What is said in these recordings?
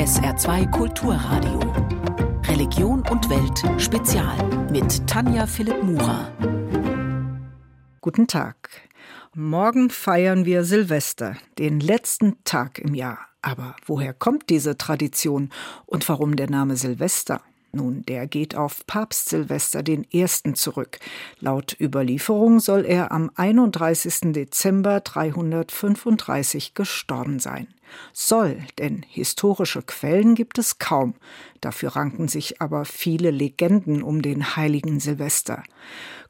SR2 Kulturradio. Religion und Welt Spezial mit Tanja Philipp Murer. Guten Tag. Morgen feiern wir Silvester, den letzten Tag im Jahr. Aber woher kommt diese Tradition und warum der Name Silvester? Nun, der geht auf Papst Silvester den Ersten zurück. Laut Überlieferung soll er am 31. Dezember 335 gestorben sein. Soll, denn historische Quellen gibt es kaum. Dafür ranken sich aber viele Legenden um den heiligen Silvester.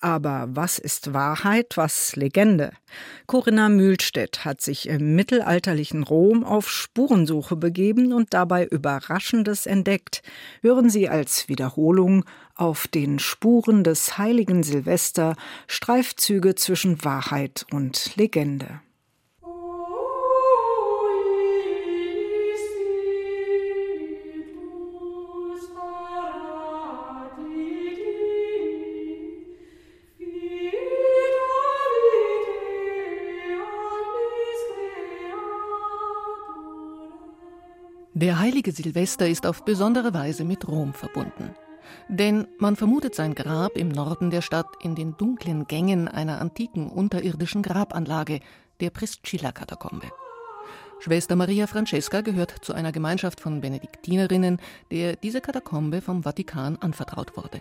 Aber was ist Wahrheit, was Legende? Corinna Mühlstedt hat sich im mittelalterlichen Rom auf Spurensuche begeben und dabei Überraschendes entdeckt. Hören Sie als Wiederholung auf den Spuren des heiligen Silvester Streifzüge zwischen Wahrheit und Legende. Der heilige Silvester ist auf besondere Weise mit Rom verbunden. Denn man vermutet sein Grab im Norden der Stadt in den dunklen Gängen einer antiken unterirdischen Grabanlage, der Priscilla-Katakombe. Schwester Maria Francesca gehört zu einer Gemeinschaft von Benediktinerinnen, der diese Katakombe vom Vatikan anvertraut wurde.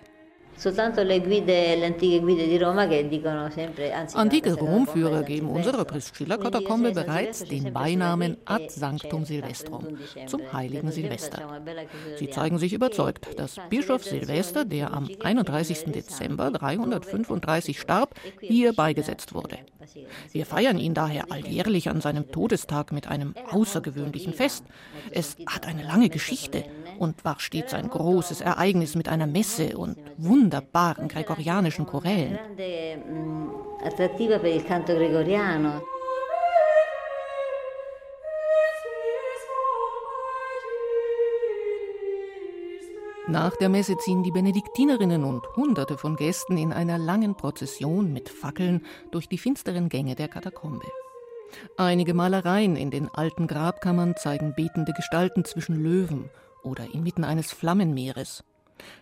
Antike Romführer geben unserer Priscilla-Katakombe bereits den Beinamen Ad Sanctum Silvestrum, zum heiligen Silvester. Sie zeigen sich überzeugt, dass Bischof Silvester, der am 31. Dezember 335 starb, hier beigesetzt wurde. Wir feiern ihn daher alljährlich an seinem Todestag mit einem außergewöhnlichen Fest. Es hat eine lange Geschichte und war stets ein großes Ereignis mit einer Messe und wunderbaren gregorianischen Chorälen. Nach der Messe ziehen die Benediktinerinnen und Hunderte von Gästen in einer langen Prozession mit Fackeln durch die finsteren Gänge der Katakombe. Einige Malereien in den alten Grabkammern zeigen betende Gestalten zwischen Löwen oder inmitten eines Flammenmeeres.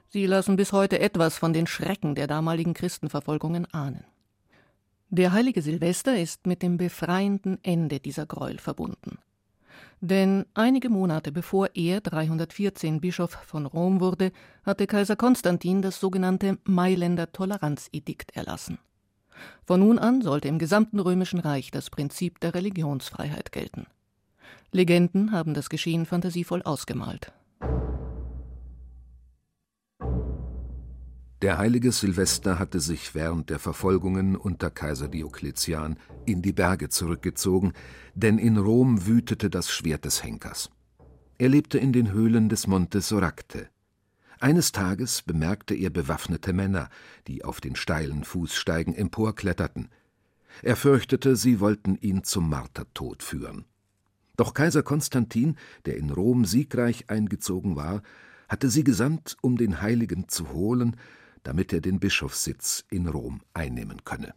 Sie lassen bis heute etwas von den Schrecken der damaligen Christenverfolgungen ahnen. Der heilige Silvester ist mit dem befreienden Ende dieser Gräuel verbunden. Denn einige Monate bevor er 314 Bischof von Rom wurde, hatte Kaiser Konstantin das sogenannte Mailänder Toleranzedikt erlassen. Von nun an sollte im gesamten römischen Reich das Prinzip der Religionsfreiheit gelten. Legenden haben das Geschehen fantasievoll ausgemalt. Der heilige Silvester hatte sich während der Verfolgungen unter Kaiser Diokletian in die Berge zurückgezogen, denn in Rom wütete das Schwert des Henkers. Er lebte in den Höhlen des Monte Soracte. Eines Tages bemerkte er bewaffnete Männer, die auf den steilen Fußsteigen emporkletterten. Er fürchtete, sie wollten ihn zum Martertod führen. Doch Kaiser Konstantin, der in Rom siegreich eingezogen war, hatte sie gesandt, um den Heiligen zu holen, damit er den Bischofssitz in Rom einnehmen könne.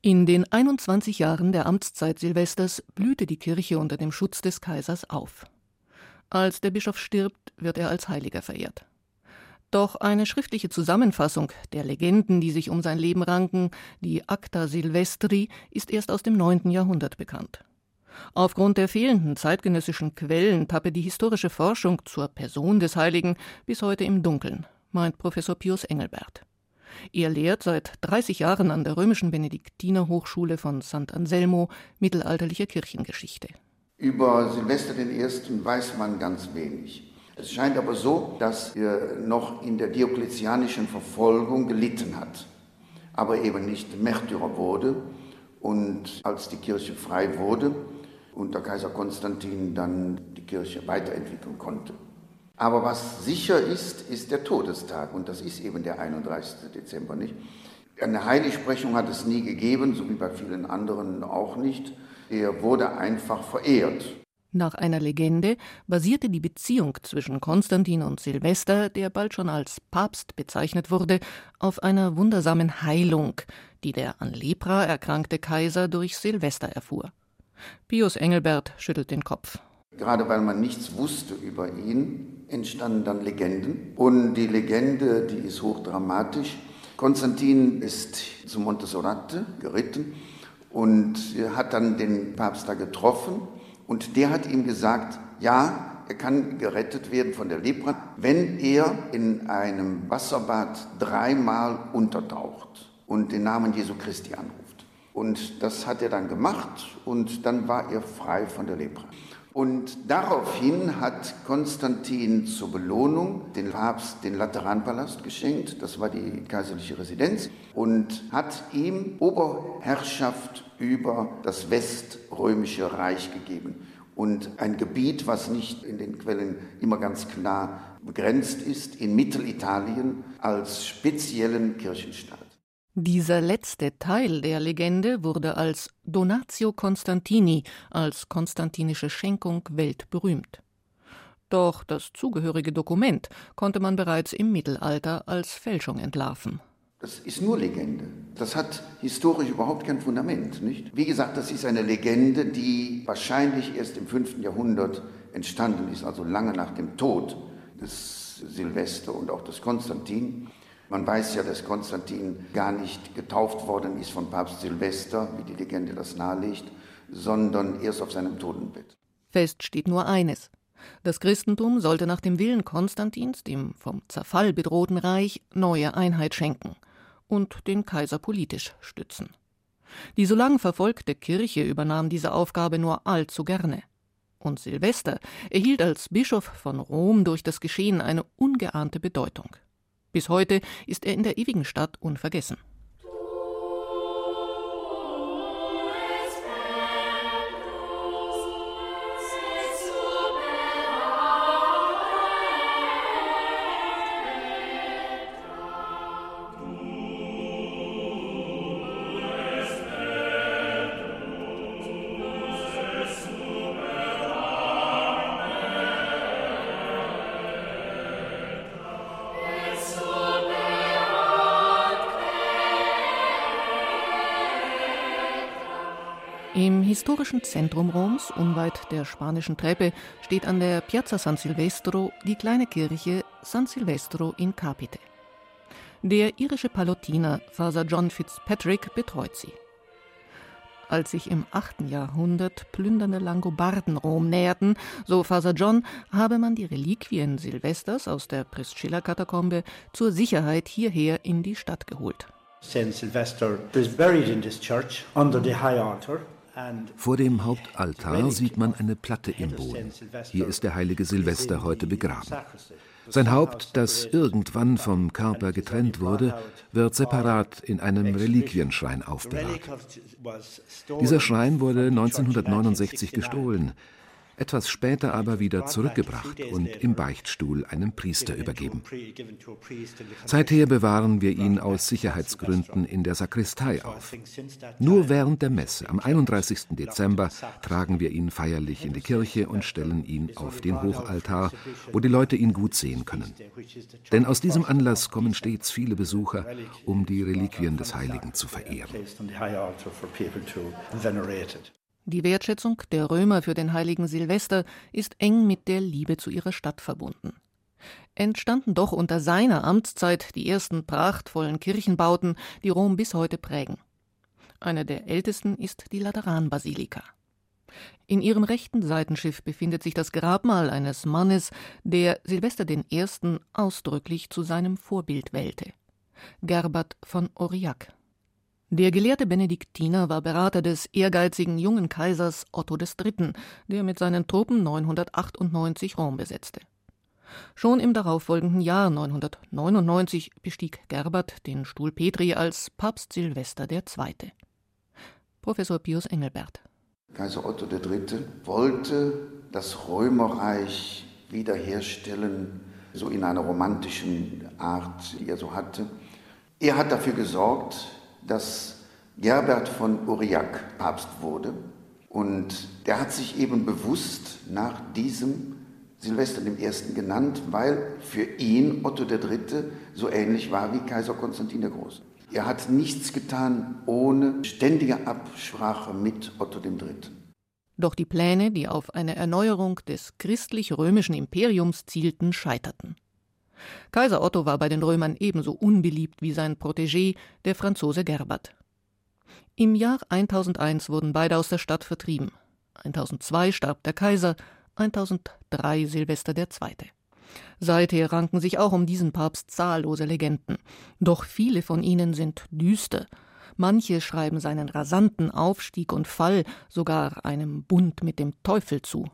In den 21 Jahren der Amtszeit Silvesters blühte die Kirche unter dem Schutz des Kaisers auf. Als der Bischof stirbt, wird er als Heiliger verehrt. Doch eine schriftliche Zusammenfassung der Legenden, die sich um sein Leben ranken, die Acta Silvestri, ist erst aus dem 9. Jahrhundert bekannt. Aufgrund der fehlenden zeitgenössischen Quellen tappe die historische Forschung zur Person des Heiligen bis heute im Dunkeln, meint Professor Pius Engelbert. Er lehrt seit 30 Jahren an der römischen Benediktinerhochschule von St. Anselmo mittelalterliche Kirchengeschichte. Über Silvester I. weiß man ganz wenig. Es scheint aber so, dass er noch in der diokletianischen Verfolgung gelitten hat, aber eben nicht Märtyrer wurde. Und als die Kirche frei wurde, unter Kaiser Konstantin dann die Kirche weiterentwickeln konnte. Aber was sicher ist, ist der Todestag und das ist eben der 31. Dezember nicht. Eine Heiligsprechung hat es nie gegeben, so wie bei vielen anderen auch nicht. Er wurde einfach verehrt. Nach einer Legende basierte die Beziehung zwischen Konstantin und Silvester, der bald schon als Papst bezeichnet wurde, auf einer wundersamen Heilung, die der an Lepra erkrankte Kaiser durch Silvester erfuhr. Pius Engelbert schüttelt den Kopf. Gerade weil man nichts wusste über ihn, entstanden dann Legenden. Und die Legende, die ist hochdramatisch. Konstantin ist zu Montesorate geritten und hat dann den Papst da getroffen. Und der hat ihm gesagt, ja, er kann gerettet werden von der Lepra, wenn er in einem Wasserbad dreimal untertaucht und den Namen Jesu Christi anruft. Und das hat er dann gemacht und dann war er frei von der Lepra. Und daraufhin hat Konstantin zur Belohnung den Papst den Lateranpalast geschenkt, das war die kaiserliche Residenz, und hat ihm Oberherrschaft über das weströmische Reich gegeben. Und ein Gebiet, was nicht in den Quellen immer ganz klar begrenzt ist, in Mittelitalien als speziellen Kirchenstaat. Dieser letzte Teil der Legende wurde als Donatio Constantini, als konstantinische Schenkung, weltberühmt. Doch das zugehörige Dokument konnte man bereits im Mittelalter als Fälschung entlarven. Das ist nur Legende. Das hat historisch überhaupt kein Fundament, nicht? Wie gesagt, das ist eine Legende, die wahrscheinlich erst im 5. Jahrhundert entstanden ist, also lange nach dem Tod des Silvester und auch des Konstantin. Man weiß ja, dass Konstantin gar nicht getauft worden ist von Papst Silvester, wie die Legende das nahelegt, sondern erst auf seinem Totenbett. Fest steht nur eines. Das Christentum sollte nach dem Willen Konstantins, dem vom Zerfall bedrohten Reich, neue Einheit schenken und den Kaiser politisch stützen. Die so lang verfolgte Kirche übernahm diese Aufgabe nur allzu gerne. Und Silvester erhielt als Bischof von Rom durch das Geschehen eine ungeahnte Bedeutung. Bis heute ist er in der ewigen Stadt unvergessen. Im historischen Zentrum Roms, unweit der spanischen Treppe, steht an der Piazza San Silvestro die kleine Kirche San Silvestro in Capite. Der irische Palotiner Father John Fitzpatrick betreut sie. Als sich im 8. Jahrhundert plündernde Langobarden Rom näherten, so Father John, habe man die Reliquien Silvesters aus der Priscilla-Katakombe zur Sicherheit hierher in die Stadt geholt. St. Sylvester is buried in this church under the high altar. Vor dem Hauptaltar sieht man eine Platte im Boden. Hier ist der heilige Silvester heute begraben. Sein Haupt, das irgendwann vom Körper getrennt wurde, wird separat in einem Reliquienschrein aufbewahrt. Dieser Schrein wurde 1969 gestohlen. Etwas später aber wieder zurückgebracht und im Beichtstuhl einem Priester übergeben. Seither bewahren wir ihn aus Sicherheitsgründen in der Sakristei auf. Nur während der Messe am 31. Dezember tragen wir ihn feierlich in die Kirche und stellen ihn auf den Hochaltar, wo die Leute ihn gut sehen können. Denn aus diesem Anlass kommen stets viele Besucher, um die Reliquien des Heiligen zu verehren. Die Wertschätzung der Römer für den heiligen Silvester ist eng mit der Liebe zu ihrer Stadt verbunden. Entstanden doch unter seiner Amtszeit die ersten prachtvollen Kirchenbauten, die Rom bis heute prägen. Eine der ältesten ist die Lateranbasilika. In ihrem rechten Seitenschiff befindet sich das Grabmal eines Mannes, der Silvester I. ausdrücklich zu seinem Vorbild wählte. Gerbert von Aurillac. Der gelehrte Benediktiner war Berater des ehrgeizigen jungen Kaisers Otto III., der mit seinen Truppen 998 Rom besetzte. Schon im darauffolgenden Jahr 999 bestieg Gerbert den Stuhl Petri als Papst Silvester II. Professor Pius Engelbert. Kaiser Otto III. wollte das Römerreich wiederherstellen, so in einer romantischen Art, die er so hatte. Er hat dafür gesorgt, dass Gerbert von Aurillac Papst wurde. Und der hat sich eben bewusst nach diesem Silvester I. genannt, weil für ihn Otto III. so ähnlich war wie Kaiser Konstantin der Große. Er hat nichts getan ohne ständige Absprache mit Otto III. Doch die Pläne, die auf eine Erneuerung des christlich-römischen Imperiums zielten, scheiterten. Kaiser Otto war bei den Römern ebenso unbeliebt wie sein Protégé, der Franzose Gerbert. Im Jahr 1001 wurden beide aus der Stadt vertrieben. 1002 starb der Kaiser, 1003 Silvester II. Seither ranken sich auch um diesen Papst zahllose Legenden. Doch viele von ihnen sind düster. Manche schreiben seinen rasanten Aufstieg und Fall sogar einem Bund mit dem Teufel zu.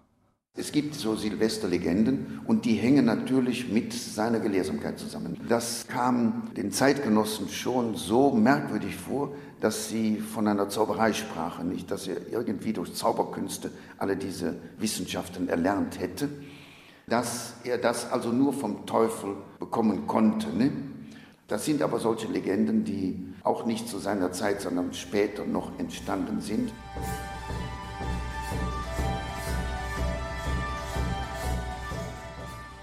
Es gibt so Silvesterlegenden und die hängen natürlich mit seiner Gelehrsamkeit zusammen. Das kam den Zeitgenossen schon so merkwürdig vor, dass sie von einer Zauberei sprachen, nicht, dass er irgendwie durch Zauberkünste alle diese Wissenschaften erlernt hätte, dass er das also nur vom Teufel bekommen konnte. Ne? Das sind aber solche Legenden, die auch nicht zu seiner Zeit, sondern später noch entstanden sind.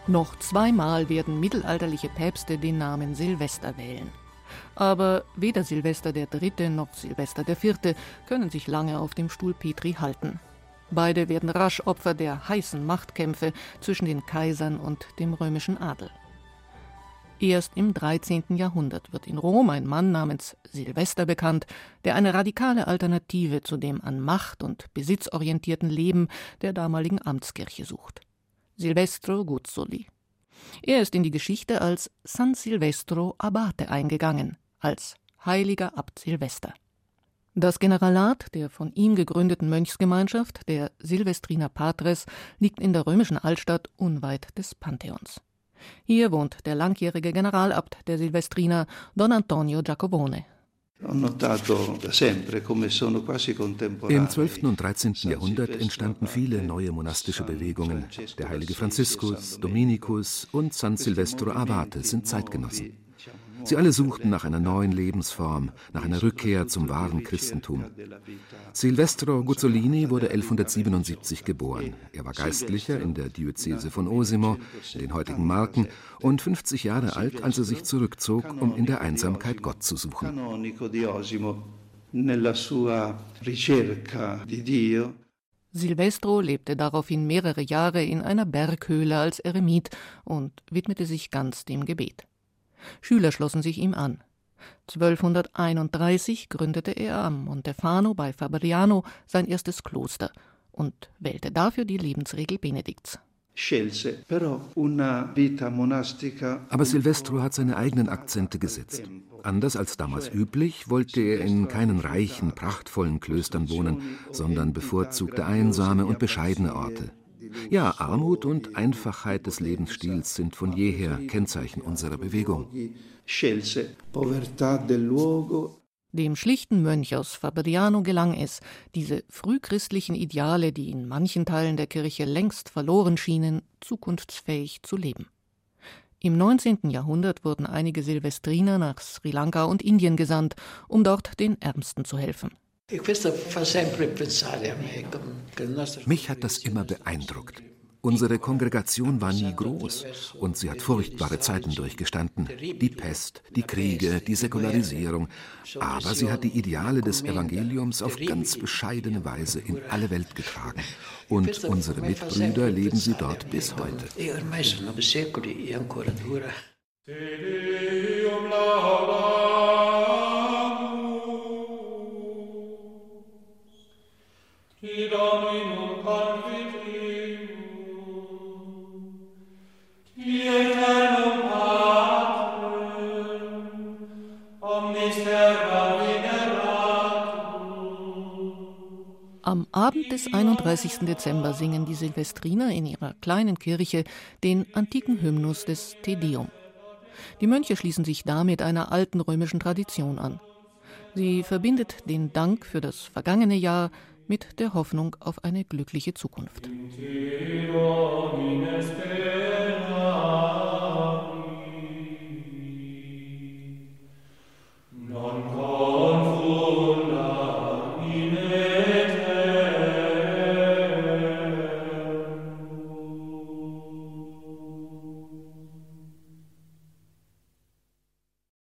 Noch zweimal werden mittelalterliche Päpste den Namen Silvester wählen. Aber weder Silvester III. noch Silvester IV. können sich lange auf dem Stuhl Petri halten. Beide werden rasch Opfer der heißen Machtkämpfe zwischen den Kaisern und dem römischen Adel. Erst im 13. Jahrhundert wird in Rom ein Mann namens Silvester bekannt, der eine radikale Alternative zu dem an Macht und Besitz orientierten Leben der damaligen Amtskirche sucht. Silvestro Guzzoli. Er ist in die Geschichte als San Silvestro Abate eingegangen, als heiliger Abt Silvester. Das Generalat der von ihm gegründeten Mönchsgemeinschaft, der Silvestriner Patres, liegt in der römischen Altstadt unweit des Pantheons. Hier wohnt der langjährige Generalabt der Silvestriner, Don Antonio Giacobone. Im 12. und 13. Jahrhundert entstanden viele neue monastische Bewegungen. Der heilige Franziskus, Dominikus und San Silvestro Abate sind Zeitgenossen. Sie alle suchten nach einer neuen Lebensform, nach einer Rückkehr zum wahren Christentum. Silvestro Guzzolini wurde 1177 geboren. Er war Geistlicher in der Diözese von Osimo, in den heutigen Marken, und 50 Jahre alt, als er sich zurückzog, um in der Einsamkeit Gott zu suchen. Silvestro lebte daraufhin mehrere Jahre in einer Berghöhle als Eremit und widmete sich ganz dem Gebet. Schüler schlossen sich ihm an. 1231 gründete er am Montefano bei Fabriano sein erstes Kloster und wählte dafür die Lebensregel Benedikts. Aber Silvestro hat seine eigenen Akzente gesetzt. Anders als damals üblich, wollte er in keinen reichen, prachtvollen Klöstern wohnen, sondern bevorzugte einsame und bescheidene Orte. Ja, Armut und Einfachheit des Lebensstils sind von jeher Kennzeichen unserer Bewegung. Dem schlichten Mönch aus Fabriano gelang es, diese frühchristlichen Ideale, die in manchen Teilen der Kirche längst verloren schienen, zukunftsfähig zu leben. Im 19. Jahrhundert wurden einige Silvestriner nach Sri Lanka und Indien gesandt, um dort den Ärmsten zu helfen. Mich hat das immer beeindruckt. Unsere Kongregation war nie groß und sie hat furchtbare Zeiten durchgestanden. Die Pest, die Kriege, die Säkularisierung. Aber sie hat die Ideale des Evangeliums auf ganz bescheidene Weise in alle Welt getragen. Und unsere Mitbrüder leben sie dort bis heute. Am Abend des 31. Dezember singen die Silvestriner in ihrer kleinen Kirche den antiken Hymnus des Te Deum. Die Mönche schließen sich damit einer alten römischen Tradition an. Sie verbindet den Dank für das vergangene Jahr mit der Hoffnung auf eine glückliche Zukunft.